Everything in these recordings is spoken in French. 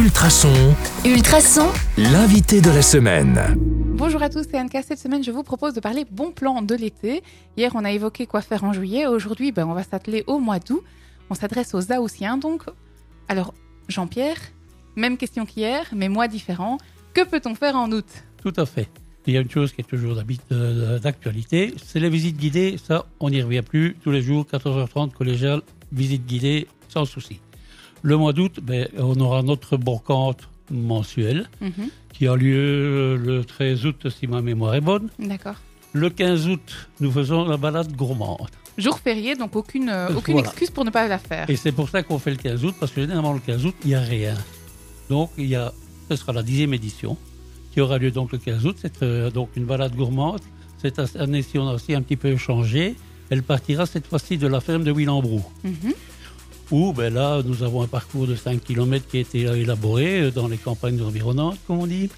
Ultrason, Ultrason, l'invité de la semaine. Bonjour à tous, c'est Anka. Cette semaine, je vous propose de parler bon plan de l'été. Hier, on a évoqué quoi faire en juillet. Aujourd'hui, ben, on va s'atteler au mois d'août. On s'adresse aux Aoussiens, donc. Alors, Jean-Pierre, même question qu'hier, mais mois différent. Que peut-on faire en août? Tout à fait. Il y a une chose qui est toujours d'actualité, c'est les visites guidées. Ça, on n'y revient plus. Tous les jours, 14h30, collégial, visite guidée, sans souci. Le mois d'août, ben, on aura notre brocante mensuelle Mhm, qui a lieu le 13 août, si ma mémoire est bonne. D'accord. Le 15 août, nous faisons la balade gourmande. Jour férié, donc aucune, euh, aucune Voilà. excuse pour ne pas la faire. Et c'est pour ça qu'on fait le 15 août, parce que généralement le 15 août, il n'y a rien. Donc, il y a, ce sera la dixième édition, qui aura lieu donc le 15 août. C'est euh, donc une balade gourmande. Cette année-ci, on a aussi un petit peu changé. Elle partira cette fois-ci de la ferme de Willembrou, Mhm, où ben là, nous avons un parcours de 5 km qui a été élaboré euh, dans les campagnes environnantes, comme on dit.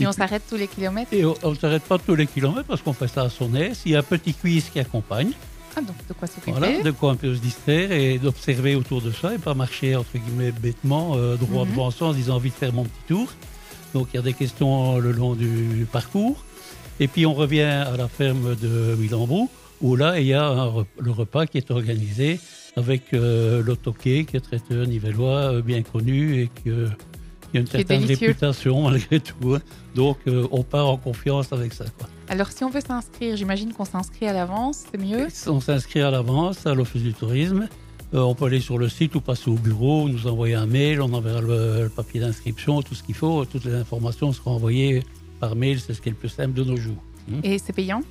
Et on s'arrête tous les kilomètres? Et on ne s'arrête pas tous les kilomètres parce qu'on fait ça à son aise. Il y a un petit quiz qui accompagne. Ah, donc de quoi s'occuper? Voilà, de quoi un peu se distraire et d'observer autour de ça et pas marcher entre guillemets bêtement euh, droit Mhm. devant soi en se disant envie de faire mon petit tour. Donc il y a des questions le long du parcours. Et puis on revient à la ferme de Willembrou où là il y a un le repas qui est organisé avec euh, l'autoquet qui est traiteur nivellois euh, bien connu et qui a une certaine délicieux. réputation malgré tout. hein. Donc euh, on part en confiance avec ça. Quoi. Alors, si on veut s'inscrire, j'imagine qu'on s'inscrit à l'avance, c'est mieux? On s'inscrit à l'avance à l'Office du tourisme. Euh, on peut aller sur le site ou passer au bureau, nous envoyer un mail, on enverra le, le papier d'inscription, tout ce qu'il faut. Toutes les informations seront envoyées par mail, c'est ce qui est le plus simple de nos jours. Et c'est payant?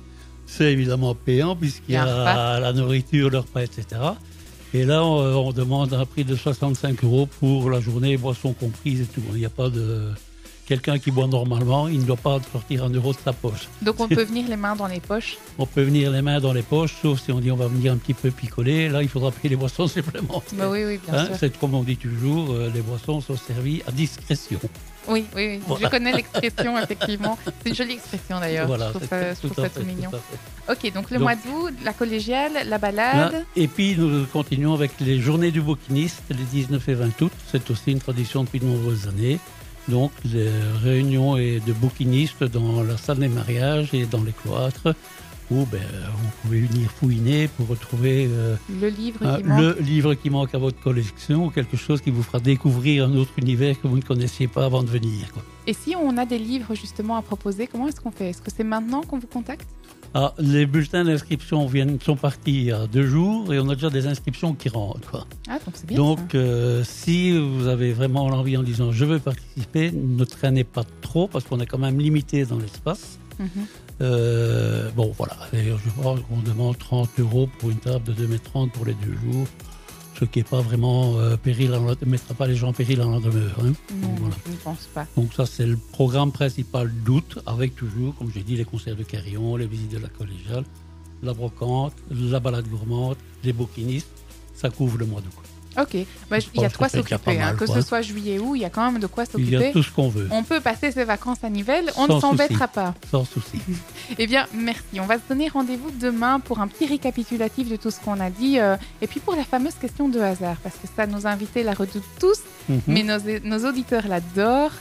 C'est évidemment payant puisqu'il y a la nourriture, le repas, etc. Et là, on, on demande un prix de 65 euros pour la journée, boissons comprises et tout. Il n'y a pas de... Quelqu'un qui boit normalement, il ne doit pas sortir un euro de sa poche. Donc, on peut venir les mains dans les poches? On peut venir les mains dans les poches, sauf si on dit on va venir un petit peu picoler. Là, il faudra payer les boissons supplémentaires. Bah oui, oui, bien Hein, sûr. c'est comme on dit toujours, euh, les boissons sont servies à discrétion. Oui, oui, oui. Voilà. Je connais l'expression, effectivement. C'est une jolie expression d'ailleurs. Voilà, je trouve c'est- ça, je tout trouve à ça tout fait, mignon. tout. Ok, donc le Donc- mois d'août, la collégiale, la Là, balade. et puis nous continuons avec les journées du bouquiniste, les 19 et 20 août. C'est aussi une tradition depuis de nombreuses années. Donc les réunions et de bouquinistes dans la salle des mariages et dans les cloîtres, où ben, vous pouvez venir fouiner pour retrouver euh, Le livre un- manque. le livre qui manque à votre collection ou quelque chose qui vous fera découvrir un autre univers que vous ne connaissiez pas avant de venir. quoi. Et si on a des livres justement à proposer, comment est-ce qu'on fait? Est-ce que c'est maintenant qu'on vous contacte? Ah, les bulletins d'inscription viennent, sont partis il y a deux jours et on a déjà des inscriptions qui rentrent. quoi. Ah, donc c'est bien. Donc, euh, si vous avez vraiment l'envie en disant je veux participer, ne traînez pas trop parce qu'on est quand même limité dans l'espace. Mhm. Euh, bon, voilà. D'ailleurs, je crois qu'on demande 30 euros pour une table de 2,30 m pour les deux jours, ce qui n'est pas vraiment euh, péril, en, ne mettra pas les gens en péril en la demeure. hein. Non, Donc, voilà. je ne pense pas. Donc ça, c'est le programme principal d'août, avec toujours, comme j'ai dit, les concerts de carillon, les visites de la collégiale, la brocante, la balade gourmande, les bouquinistes. Ça couvre le mois d'août. Ok, Bah, il y a de quoi s'occuper. hein. Que ce soit juillet ou, il y a quand même de quoi Il y a s'occuper. tout ce qu'on veut, On peut passer ses vacances à Nivelles, on Sans ne s'embêtera pas. sans souci. Eh bien, merci. On va se donner rendez-vous demain pour un petit récapitulatif de tout ce qu'on a dit. euh, et puis pour la fameuse question de hasard, parce que ça, nos invités la redoutent tous, Mhm. mais nos, nos auditeurs l'adorent.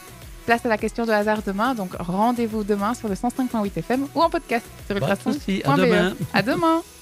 Place à la question de hasard demain, donc rendez-vous demain sur le 105.8 FM ou en podcast sur souci. À demain. À demain.